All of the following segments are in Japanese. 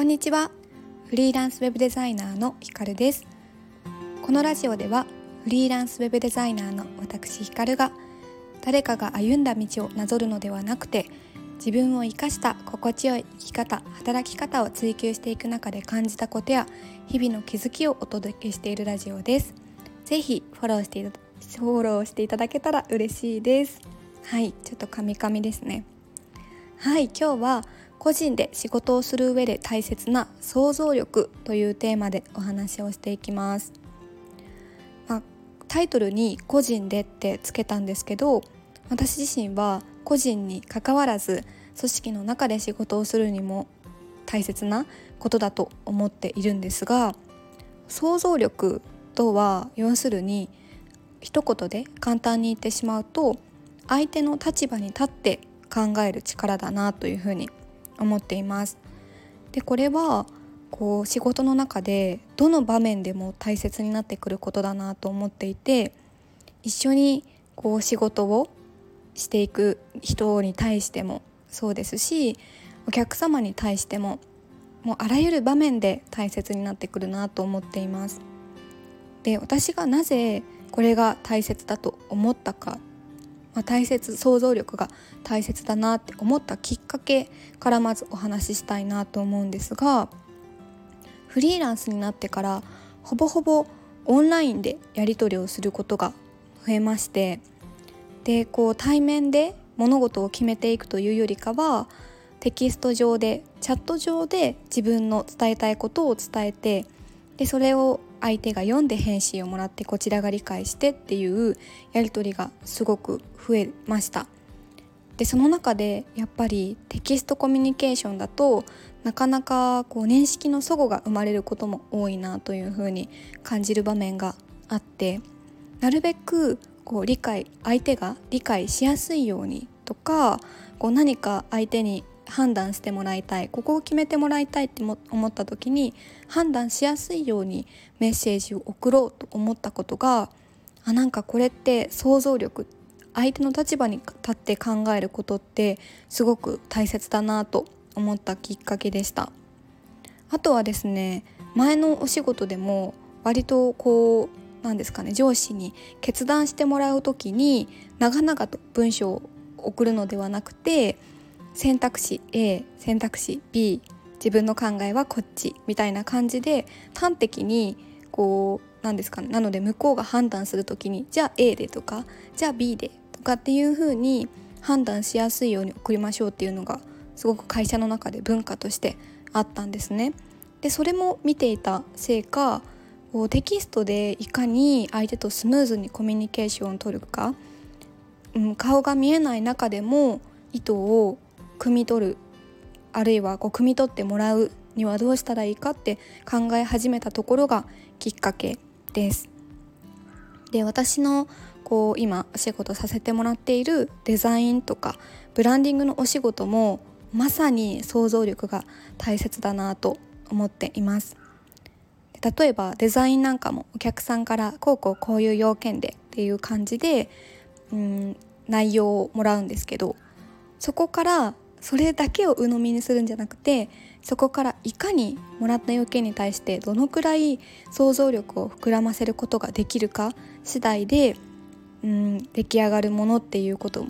こんにちは。フリーランスウェブデザイナーのひかるです。このラジオではフリーランスウェブデザイナーの私ひかるが誰かが歩んだ道をなぞるのではなくて自分を生かした心地よい生き方働き方を追求していく中で感じたことや日々の気づきをお届けしているラジオです。ぜひフォローしてフォローしていただけたら嬉しいです。はいちょっとカミカミですね。はい今日は個人で仕事をする上で大切な想像力というテーマでお話をしていきます、まあ、タイトルに個人でってつけたんですけど私自身は個人にかかわらず組織の中で仕事をするにも大切なことだと思っているんですが想像力とは要するに一言で簡単に言ってしまうと相手の立場に立って考える力だなというふうに思っています。でこれはこう仕事の中でどの場面でも大切になってくることだなと思っていて一緒にこう仕事をしていく人に対してもそうですしお客様に対してももうあらゆる場面で大切になってくるなと思っています。で私がなぜこれが大切だと思ったかまあ、大切想像力が大切だなって思ったきっかけからまずお話ししたいなと思うんですがフリーランスになってからほぼほぼオンラインでやり取りをすることが増えましてでこう対面で物事を決めていくというよりかはテキスト上でチャット上で自分の伝えたいことを伝えてでそれを相手が読んで返信をもらってこちらが理解してっていうやり取りがすごく増えました。でその中でやっぱりテキストコミュニケーションだとなかなかこう年式の齟齬が生まれることも多いなというふうに感じる場面があってなるべくこう理解相手が理解しやすいようにとかこう何か相手に判断してもらいたい。ここを決めてもらいたいって思った時に判断しやすいようにメッセージを送ろうと思ったことがあなんかこれって想像力相手の立場に立って考えることってすごく大切だなと思ったきっかけでした。あとはですね前のお仕事でも割とこうなんですかね上司に決断してもらう時に長々と文章を送るのではなくて選択肢 A 選択肢 B 自分の考えはこっちみたいな感じで端的にこうなんですかねなので向こうが判断する時にじゃあ A でとかじゃあ B でとかっていう風に判断しやすいように送りましょうっていうのがすごく会社の中で文化としてあったんですね。でそれも見ていたせいかテキストでいかに相手とスムーズにコミュニケーションを取るか、うん、顔が見えない中でも意図を汲み取るあるいはこう汲み取ってもらうにはどうしたらいいかって考え始めたところがきっかけです。で私のこう今お仕事させてもらっているデザインとかブランディングのお仕事もまさに想像力が大切だなと思っています。例えばデザインなんかもお客さんからこうこうこういう要件でっていう感じでうん内容をもらうんですけどそこからそれだけを鵜呑みにするんじゃなくてそこからいかにもらった要件に対してどのくらい想像力を膨らませることができるか次第でうん出来上がるものっていうこと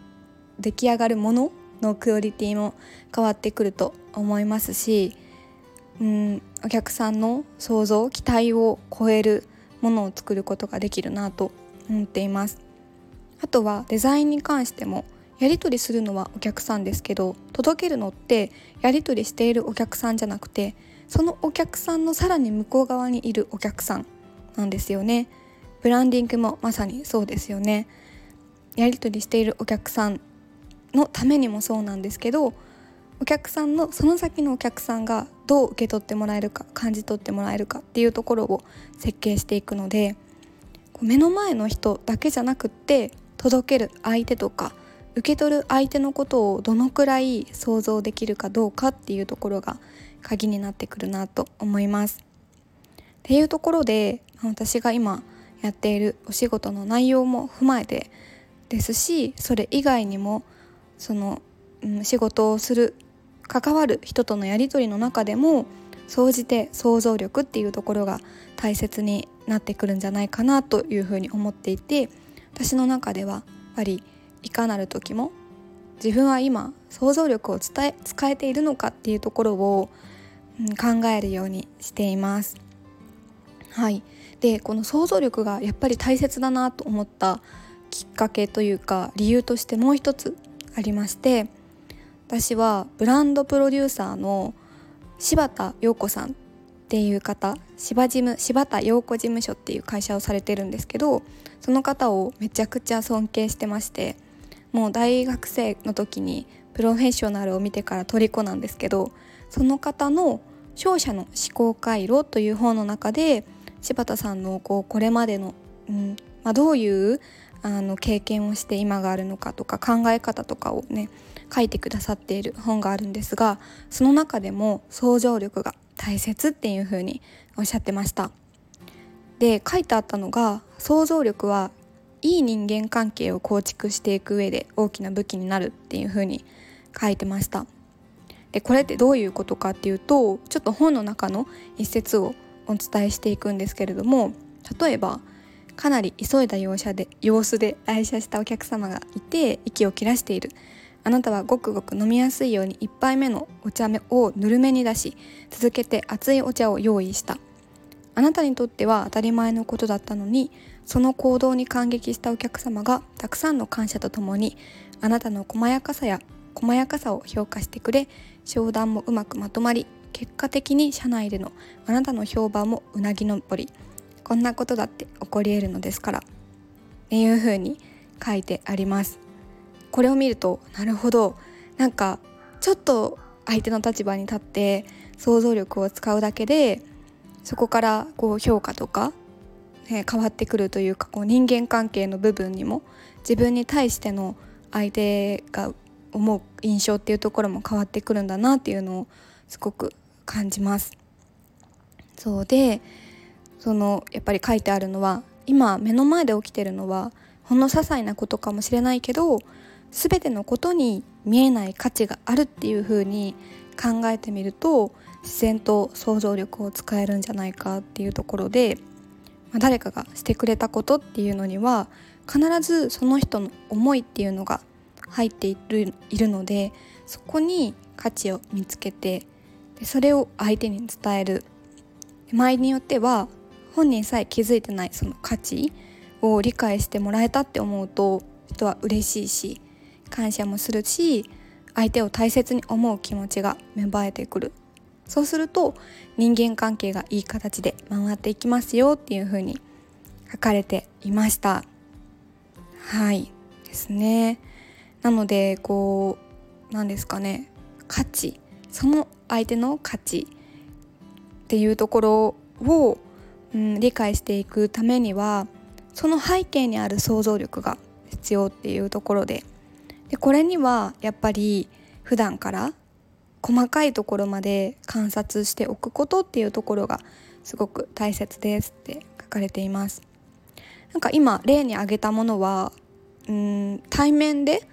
出来上がるもののクオリティも変わってくると思いますしうんお客さんの想像期待を超えるものを作ることができるなと思っています。あとはデザインに関してもやり取りするのはお客さんですけど届けるのってやり取りしているお客さんじゃなくてそのお客さんのさらに向こう側にいるお客さんなんですよね。ブランディングもまさにそうですよね。やり取りしているお客さんのためにもそうなんですけどお客さんのその先のお客さんがどう受け取ってもらえるか感じ取ってもらえるかっていうところを設計していくので目の前の人だけじゃなくって届ける相手とか受け取る相手のことをどのくらい想像できるかどうかっていうところが鍵になってくるなと思います。っていうところで私が今やっているお仕事の内容も踏まえてですしそれ以外にもその、うん、仕事をする関わる人とのやり取りの中でも総じて想像力っていうところが大切になってくるんじゃないかなというふうに思っていて私の中ではやっぱりいかなる時も自分は今想像力を伝え使えているのかっていうところを、うん、考えるようにしています。はい、でこの想像力がやっぱり大切だなと思ったきっかけというか理由としてもう一つありまして私はブランドプロデューサーの柴田陽子さんっていう方柴事務柴田陽子事務所っていう会社をされてるんですけどその方をめちゃくちゃ尊敬してましてもう大学生の時にプロフェッショナルを見てから虜なんですけどその方の「勝者の思考回路」という本の中で柴田さんのこうこれまでの、うんまあ、どういうあの経験をして今があるのかとか考え方とかをね書いてくださっている本があるんですがその中でも想像力が大切っていうふうにおっしゃってました。で書いてあったのが想像力はいい人間関係を構築していく上で大きな武器になるっていうふうに書いてました。でこれってどういうことかっていうとちょっと本の中の一節をお伝えしていくんですけれども例えばかなり急いだ様子で様子で来社したお客様がいて息を切らしている。あなたはごくごく飲みやすいように1杯目のお茶をぬるめに出し続けて熱いお茶を用意した。あなたにとっては当たり前のことだったのにその行動に感激したお客様がたくさんの感謝とともにあなたの細やかさや細やかさを評価してくれ商談もうまくまとまり結果的に社内でのあなたの評判もうなぎ登りこんなことだって起こり得るのですからっていう風に書いてあります。これを見るとなるほど。なんかちょっと相手の立場に立って想像力を使うだけでそこからこう評価とか、ね、変わってくるというかこう人間関係の部分にも自分に対しての相手が思う印象っていうところも変わってくるんだなっていうのをすごく感じます。そうでそのやっぱり書いてあるのは今目の前で起きてるのはほんの些細なことかもしれないけど全てのことに見えない価値があるっていう風に考えてみると自然と想像力を使えるんじゃないかっていうところで、まあ、誰かがしてくれたことっていうのには必ずその人の思いっていうのが入っているいるのでそこに価値を見つけてでそれを相手に伝える。周りによっては本人さえ気づいてないその価値を理解してもらえたって思うと人は嬉しいし感謝もするし相手を大切に思う気持ちが芽生えてくる。そうすると人間関係がいい形で回っていきますよっていう風に書かれていました。はいですね。なのでこう何ですかね。価値。その相手の価値っていうところをうん、理解していくためにはその背景にある想像力が必要っていうところで。でこれにはやっぱり普段から細かいところまで観察しておくことっていうところがすごく大切ですって書かれています。なんか今例に挙げたものはうん対面で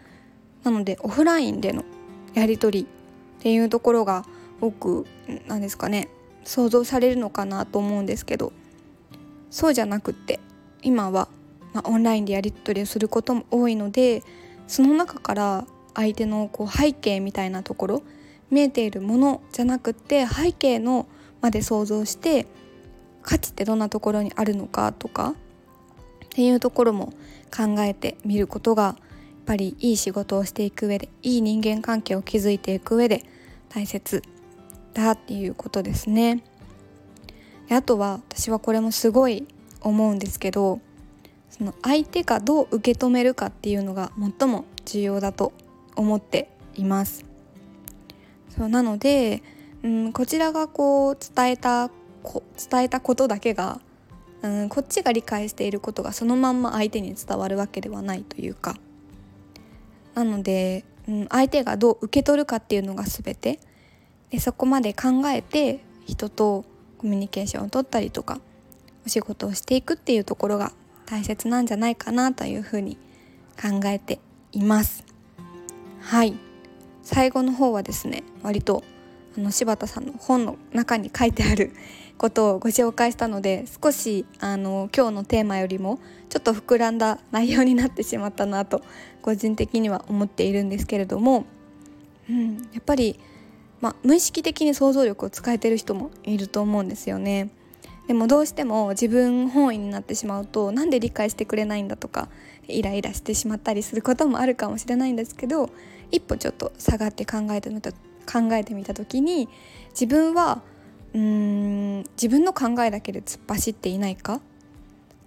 なのでオフラインでのやり取りっていうところが多くなんですかね想像されるのかなと思うんですけどそうじゃなくって今は、まあ、オンラインでやり取りをすることも多いのでその中から相手のこう背景みたいなところ見えているものじゃなくって背景のまで想像して価値ってどんなところにあるのかとかっていうところも考えてみることがやっぱりいい仕事をしていく上でいい人間関係を築いていく上で大切だっていうことですね。であとは私はこれもすごい思うんですけどその相手がどう受け止めるかっていうのが最も重要だと思っています。そうなので、うん、こちらがこう伝えたこ伝えたことだけが、うん、こっちが理解していることがそのまんま相手に伝わるわけではないというか。なので、うん、相手がどう受け取るかっていうのが全て。でそこまで考えて人とコミュニケーションをとったりとかお仕事をしていくっていうところが大切なんじゃないかなというふうに考えています。はい。最後の方はですね割とあの柴田さんの本の中に書いてある ことをご紹介したので少しあの今日のテーマよりもちょっと膨らんだ内容になってしまったなと個人的には思っているんですけれども、うん、やっぱり、ま、無意識的に想像力を使えてる人もいると思うんですよね。でもどうしても自分本位になってしまうとなんで理解してくれないんだとかイライラしてしまったりすることもあるかもしれないんですけど一歩ちょっと下がって考えてみた考えてみた時に自分はうーん自分の考えだけで突っ走っていないか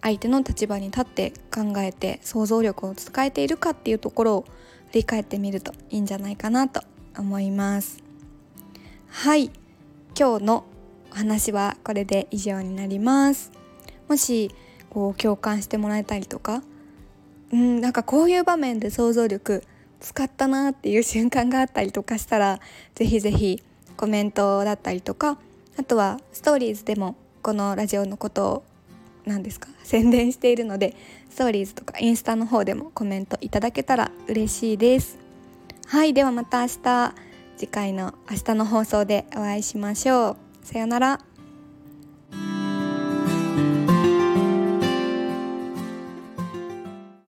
相手の立場に立って考えて想像力を使えているかっていうところを振り返ってみるといいんじゃないかなと思います。はい。今日のお話はこれで以上になります。もしこう共感してもらえたりとかうんなんかこういう場面で想像力使ったなっていう瞬間があったりとかしたらぜひぜひコメントだったりとかあとはストーリーズでもこのラジオのことを何ですか宣伝しているのでストーリーズとかインスタの方でもコメントいただけたら嬉しいです。はいではまた明日。次回の明日の放送でお会いしましょう。さようなら。